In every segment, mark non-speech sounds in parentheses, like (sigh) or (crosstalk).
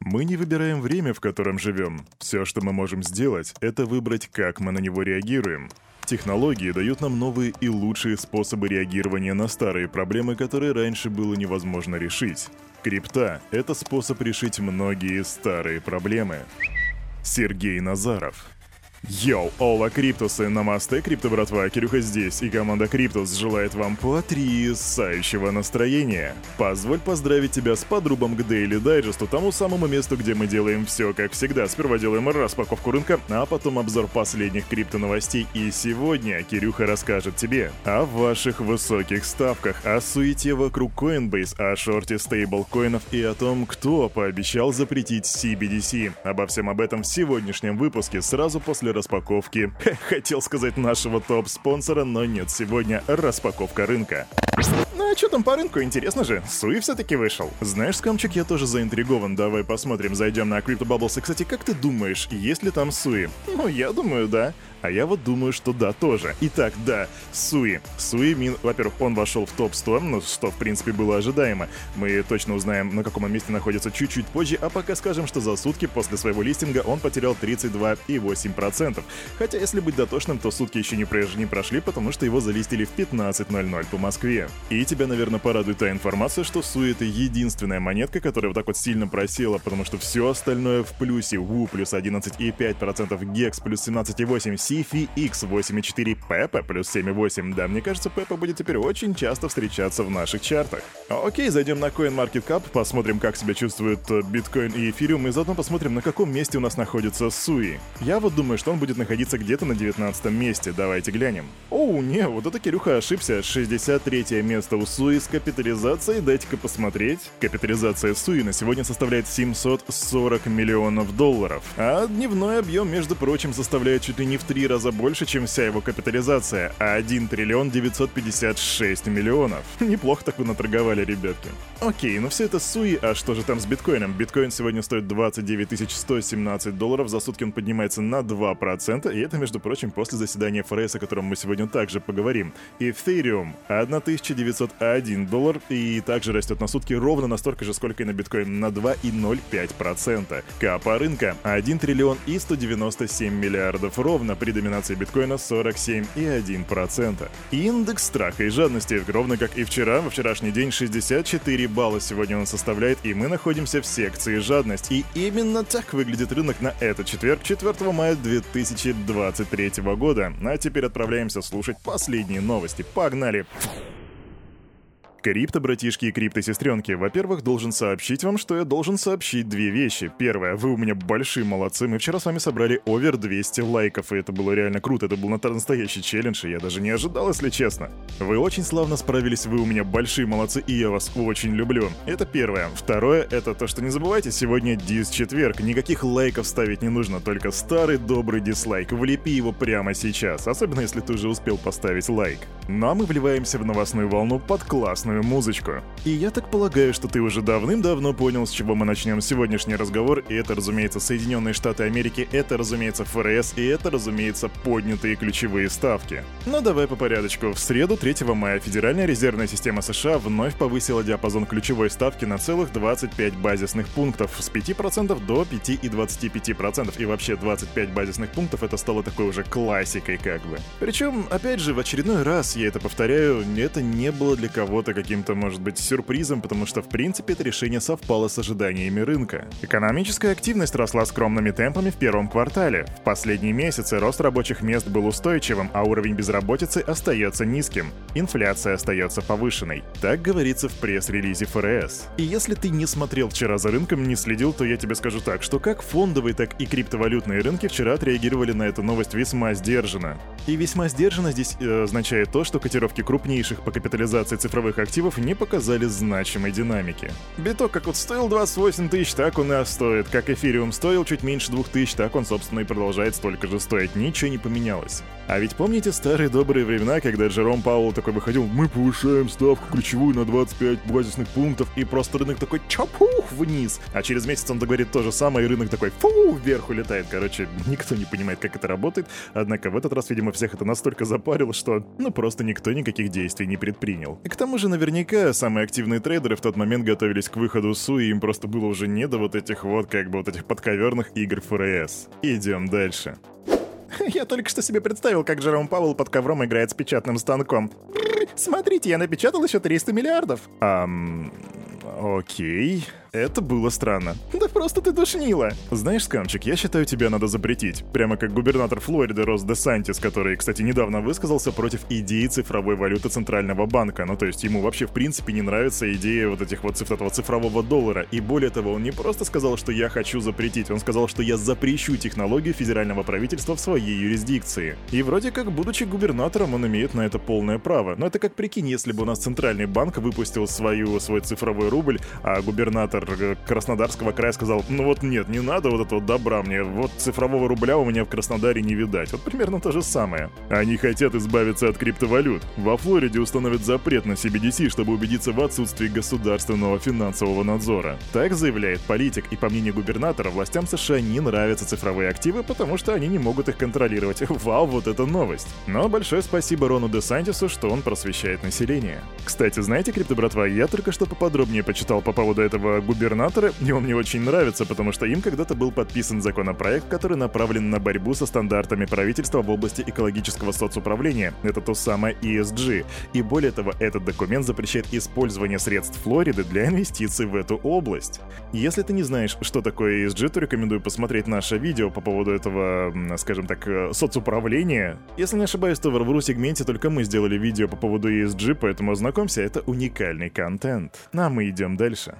Мы не выбираем время, в котором живем. Все, что мы можем сделать, это выбрать, как мы на него реагируем. Технологии дают нам новые и лучшие способы реагирования на старые проблемы, которые раньше было невозможно решить. Крипта — это способ решить многие старые проблемы. Сергей Назаров Yo, Hola Криптусы, намасте, Крипто братва, Кирюха здесь, и команда Криптус желает вам потрясающего настроения. Позволь поздравить тебя с подрубом к Daily Digest, тому самому месту, где мы делаем все как всегда. Сперва делаем распаковку рынка, а потом обзор последних крипто новостей. И сегодня Кирюха расскажет тебе о ваших высоких ставках, о суете вокруг Coinbase, о шорте стейблкоинов и о том, кто пообещал запретить CBDC. Обо всем об этом в сегодняшнем выпуске сразу после распаковки. (laughs) Хотел сказать нашего топ-спонсора, но нет, сегодня распаковка рынка. Ну а что там по рынку, интересно же? Суи все-таки вышел. Знаешь, скамчик, я тоже заинтригован. Давай посмотрим, зайдем на Crypto Bubbles. И, кстати, как ты думаешь, есть ли там Суи? Ну, я думаю, да. А я вот думаю, что да, тоже. Итак, да, Суи. Суи, мин... во-первых, он вошел в топ-100, ну, что, в принципе, было ожидаемо. Мы точно узнаем, на каком месте находится чуть-чуть позже, а пока скажем, что за сутки после своего листинга он потерял 32,8%. Хотя, если быть дотошным, то сутки еще не, про... не прошли, потому что его залистили в 15.00 по Москве. И тебя, наверное, порадует та информация, что Суи это единственная монетка, которая вот так вот сильно просела, потому что все остальное в плюсе. ВУ плюс 11,5%, Гекс плюс 17,8%, Сифи X84 Пеппа плюс 7,8. Да, мне кажется, Пеппа будет теперь очень часто встречаться в наших чартах. Окей, зайдем на CoinMarketCap, посмотрим, как себя чувствуют э, биткоин и эфириум, и заодно посмотрим, на каком месте у нас находится Суи. Я вот думаю, что он будет находиться где-то на 19 месте, давайте глянем. Оу, не, вот это Кирюха ошибся, 63 место у Суи с капитализацией, дайте-ка посмотреть. Капитализация Суи на сегодня составляет 740 миллионов долларов, а дневной объем, между прочим, составляет чуть ли не в три раза больше, чем вся его капитализация, а 1 триллион 956 миллионов. (laughs) Неплохо так вы наторговали, ребятки. Окей, ну все это суи, а что же там с биткоином? Биткоин сегодня стоит 29 117 долларов, за сутки он поднимается на 2%, и это, между прочим, после заседания ФРС, о котором мы сегодня также поговорим. Эфириум 1901 доллар, и также растет на сутки ровно настолько же, сколько и на биткоин, на 2,05%. Капа рынка 1 триллион и 197 миллиардов ровно при доминации биткоина 47,1%. Индекс страха и жадности, ровно как и вчера, во вчерашний день 64 балла сегодня он составляет, и мы находимся в секции жадность. И именно так выглядит рынок на этот четверг, 4 мая 2023 года. А теперь отправляемся слушать последние новости. Погнали! Крипто, братишки и крипто, сестренки, во-первых, должен сообщить вам, что я должен сообщить две вещи. Первое, вы у меня большие молодцы, мы вчера с вами собрали овер 200 лайков, и это было реально круто, это был настоящий челлендж, и я даже не ожидал, если честно. Вы очень славно справились, вы у меня большие молодцы, и я вас очень люблю. Это первое. Второе, это то, что не забывайте, сегодня дис-четверг, никаких лайков ставить не нужно, только старый добрый дизлайк, влепи его прямо сейчас, особенно если ты уже успел поставить лайк. Ну а мы вливаемся в новостную волну под классную классную музычку. И я так полагаю, что ты уже давным-давно понял, с чего мы начнем сегодняшний разговор, и это, разумеется, Соединенные Штаты Америки, это, разумеется, ФРС, и это, разумеется, поднятые ключевые ставки. Но давай по порядочку. В среду 3 мая Федеральная резервная система США вновь повысила диапазон ключевой ставки на целых 25 базисных пунктов с 5% до 5,25%. И вообще 25 базисных пунктов это стало такой уже классикой как бы. Причем, опять же, в очередной раз я это повторяю, это не было для кого-то каким-то, может быть, сюрпризом, потому что, в принципе, это решение совпало с ожиданиями рынка. Экономическая активность росла скромными темпами в первом квартале. В последние месяцы рост рабочих мест был устойчивым, а уровень безработицы остается низким. Инфляция остается повышенной. Так говорится в пресс-релизе ФРС. И если ты не смотрел вчера за рынком, не следил, то я тебе скажу так, что как фондовые, так и криптовалютные рынки вчера отреагировали на эту новость весьма сдержанно. И весьма сдержанно здесь э, означает то, что котировки крупнейших по капитализации цифровых активов активов не показали значимой динамики. Биток как вот стоил 28 тысяч, так он и стоит. Как эфириум стоил чуть меньше 2000, так он, собственно, и продолжает столько же стоить. Ничего не поменялось. А ведь помните старые добрые времена, когда Джером Пауэлл такой выходил, мы повышаем ставку ключевую на 25 базисных пунктов, и просто рынок такой чапух вниз. А через месяц он договорит то же самое, и рынок такой фу вверх улетает. Короче, никто не понимает, как это работает. Однако в этот раз, видимо, всех это настолько запарило, что ну просто никто никаких действий не предпринял. И к тому же, наверное, наверняка самые активные трейдеры в тот момент готовились к выходу СУ, и им просто было уже не до вот этих вот, как бы, вот этих подковерных игр ФРС. Идем дальше. (laughs) Я только что себе представил, как Джером Пауэлл под ковром играет с печатным станком. Смотрите, я напечатал еще 300 миллиардов. Ам... Окей. Это было странно. Да просто ты душнила. Знаешь, Скамчик, я считаю, тебя надо запретить. Прямо как губернатор Флориды Рос де Сантис, который, кстати, недавно высказался против идеи цифровой валюты Центрального банка. Ну, то есть ему вообще в принципе не нравится идея вот этих вот этого цифрового доллара. И более того, он не просто сказал, что я хочу запретить, он сказал, что я запрещу технологию федерального правительства в своей юрисдикции. И вроде как, будучи губернатором, он имеет на это полное право. Но это как прикинь, если бы у нас Центральный банк выпустил свою, свой цифровой рубль, а губернатор губернатор Краснодарского края сказал, ну вот нет, не надо вот этого добра мне, вот цифрового рубля у меня в Краснодаре не видать. Вот примерно то же самое. Они хотят избавиться от криптовалют. Во Флориде установят запрет на CBDC, чтобы убедиться в отсутствии государственного финансового надзора. Так заявляет политик, и по мнению губернатора, властям США не нравятся цифровые активы, потому что они не могут их контролировать. (laughs) Вау, вот это новость. Но большое спасибо Рону Де Сантису, что он просвещает население. Кстати, знаете, криптобратва, я только что поподробнее почитал по поводу этого губернаторы, и он мне очень нравится, потому что им когда-то был подписан законопроект, который направлен на борьбу со стандартами правительства в области экологического соцуправления. Это то самое ESG. И более того, этот документ запрещает использование средств Флориды для инвестиций в эту область. Если ты не знаешь, что такое ESG, то рекомендую посмотреть наше видео по поводу этого, скажем так, э, соцуправления. Если не ошибаюсь, то в RVRU-сегменте только мы сделали видео по поводу ESG, поэтому ознакомься, это уникальный контент. Ну а мы идем дальше.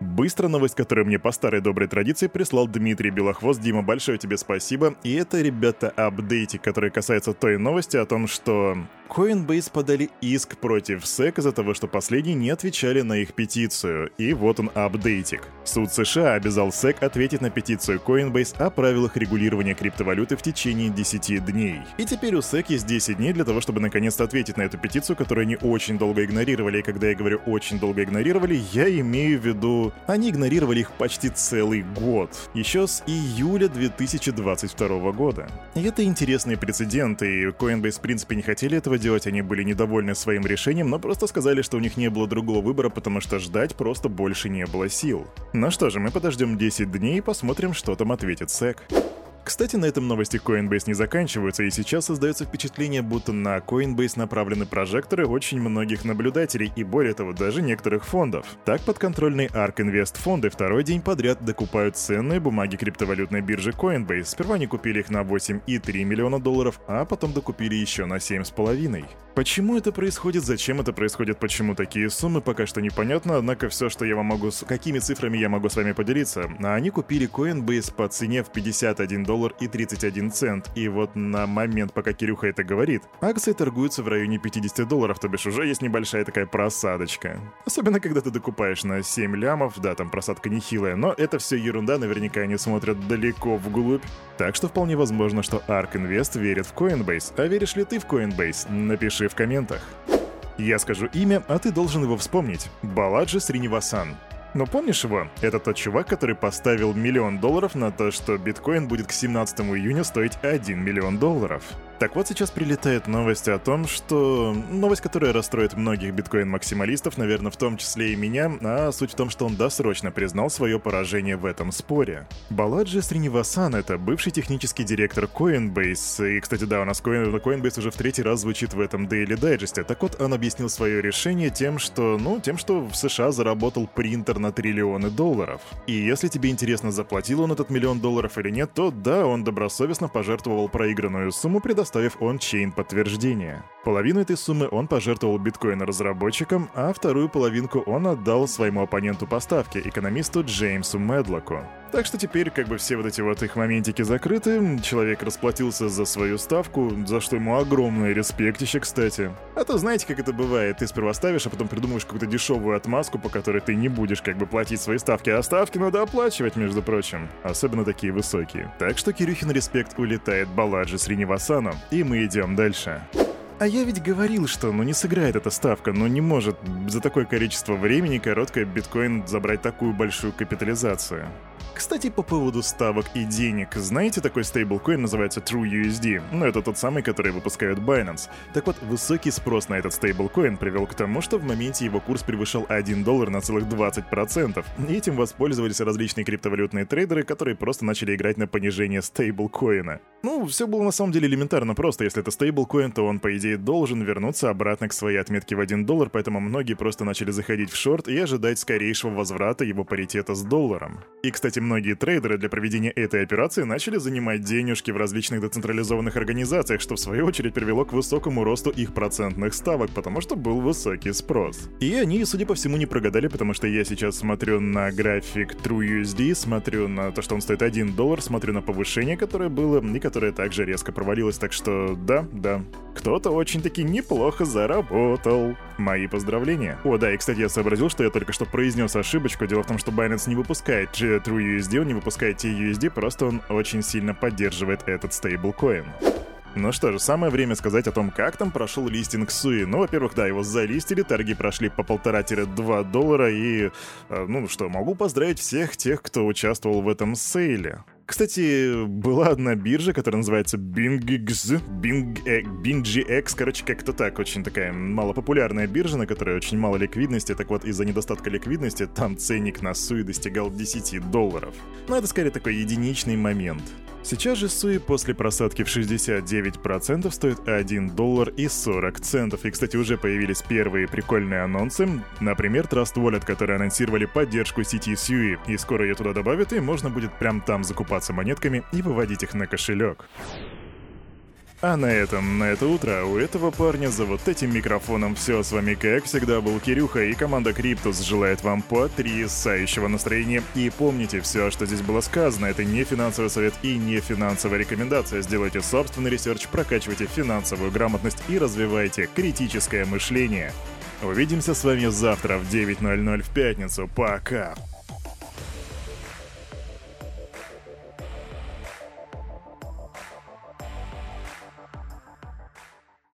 Быстро новость, которую мне по старой доброй традиции прислал Дмитрий Белохвост. Дима, большое тебе спасибо. И это, ребята, апдейтик, который касается той новости о том, что Coinbase подали иск против SEC из-за того, что последние не отвечали на их петицию. И вот он апдейтик. Суд США обязал SEC ответить на петицию Coinbase о правилах регулирования криптовалюты в течение 10 дней. И теперь у SEC есть 10 дней для того, чтобы наконец-то ответить на эту петицию, которую они очень долго игнорировали. И когда я говорю очень долго игнорировали, я имею в виду, они игнорировали их почти целый год. Еще с июля 2022 года. И это интересный прецедент, и Coinbase в принципе не хотели этого делать, они были недовольны своим решением, но просто сказали, что у них не было другого выбора, потому что ждать просто больше не было сил. Ну что же, мы подождем 10 дней и посмотрим, что там ответит SEC. Кстати, на этом новости Coinbase не заканчиваются, и сейчас создается впечатление, будто на Coinbase направлены прожекторы очень многих наблюдателей и более того, даже некоторых фондов. Так, подконтрольные ARK Invest фонды второй день подряд докупают ценные бумаги криптовалютной биржи Coinbase. Сперва они купили их на 8,3 миллиона долларов, а потом докупили еще на 7,5. Почему это происходит, зачем это происходит, почему такие суммы, пока что непонятно, однако все, что я вам могу, с какими цифрами я могу с вами поделиться, они купили Coinbase по цене в 51 доллар и 31 цент, и вот на момент, пока Кирюха это говорит, акции торгуются в районе 50 долларов, то бишь уже есть небольшая такая просадочка. Особенно, когда ты докупаешь на 7 лямов, да, там просадка нехилая, но это все ерунда, наверняка они смотрят далеко вглубь. Так что вполне возможно, что ARK Invest верит в Coinbase. А веришь ли ты в Coinbase? Напиши в комментах. Я скажу имя, а ты должен его вспомнить. Баладжи Сринивасан. Но помнишь его? Это тот чувак, который поставил миллион долларов на то, что биткоин будет к 17 июня стоить 1 миллион долларов. Так вот сейчас прилетает новость о том, что... Новость, которая расстроит многих биткоин-максималистов, наверное, в том числе и меня, а суть в том, что он досрочно признал свое поражение в этом споре. Баладжи Сринивасан — это бывший технический директор Coinbase, и, кстати, да, у нас Coinbase уже в третий раз звучит в этом Daily Digest. Так вот, он объяснил свое решение тем, что, ну, тем, что в США заработал принтер на триллионы долларов. И если тебе интересно, заплатил он этот миллион долларов или нет, то да, он добросовестно пожертвовал проигранную сумму, предоставив предоставив он-чейн подтверждение. Половину этой суммы он пожертвовал биткоин-разработчикам, а вторую половинку он отдал своему оппоненту поставки, экономисту Джеймсу Медлоку. Так что теперь как бы все вот эти вот их моментики закрыты, человек расплатился за свою ставку, за что ему огромный респектище, кстати. А то знаете, как это бывает, ты сперва ставишь, а потом придумываешь какую-то дешевую отмазку, по которой ты не будешь как бы платить свои ставки, а ставки надо оплачивать, между прочим. Особенно такие высокие. Так что Кирюхин респект улетает Баладжи с Ринивасану, и мы идем дальше. А я ведь говорил, что ну не сыграет эта ставка, но не может за такое количество времени короткое биткоин забрать такую большую капитализацию. Кстати, по поводу ставок и денег. Знаете, такой стейблкоин называется TrueUSD? Ну, это тот самый, который выпускают Binance. Так вот, высокий спрос на этот стейблкоин привел к тому, что в моменте его курс превышал 1 доллар на целых 20%. И этим воспользовались различные криптовалютные трейдеры, которые просто начали играть на понижение стейблкоина. Ну, все было на самом деле элементарно просто. Если это стейблкоин, то он, по идее, должен вернуться обратно к своей отметке в 1 доллар, поэтому многие просто начали заходить в шорт и ожидать скорейшего возврата его паритета с долларом. И, кстати, многие трейдеры для проведения этой операции начали занимать денежки в различных децентрализованных организациях, что в свою очередь привело к высокому росту их процентных ставок, потому что был высокий спрос. И они, судя по всему, не прогадали, потому что я сейчас смотрю на график TrueUSD, смотрю на то, что он стоит 1 доллар, смотрю на повышение, которое было, и которое также резко провалилось, так что да, да, кто-то очень-таки неплохо заработал. Мои поздравления. О, да, и кстати, я сообразил, что я только что произнес ошибочку. Дело в том, что Binance не выпускает TrueUSD, он не выпускает TUSD, просто он очень сильно поддерживает этот стейблкоин. Ну что же, самое время сказать о том, как там прошел листинг Суи. Ну, во-первых, да, его залистили, торги прошли по полтора-два доллара, и, э, ну что, могу поздравить всех тех, кто участвовал в этом сейле. Кстати, была одна биржа, которая называется BingX, Bing, э, BingGX, короче, как-то так, очень такая малопопулярная биржа, на которой очень мало ликвидности, так вот из-за недостатка ликвидности там ценник на Суи достигал 10 долларов. Но это скорее такой единичный момент. Сейчас же Sui после просадки в 69% стоит 1 доллар и 40 центов. И, кстати, уже появились первые прикольные анонсы. Например, Trust Wallet, которые анонсировали поддержку сети Sui. И скоро ее туда добавят, и можно будет прям там закупаться монетками и выводить их на кошелек. А на этом, на это утро у этого парня за вот этим микрофоном все. С вами, как всегда, был Кирюха, и команда Криптус желает вам потрясающего настроения. И помните, все, что здесь было сказано, это не финансовый совет и не финансовая рекомендация. Сделайте собственный research, прокачивайте финансовую грамотность и развивайте критическое мышление. Увидимся с вами завтра в 9.00 в пятницу. Пока!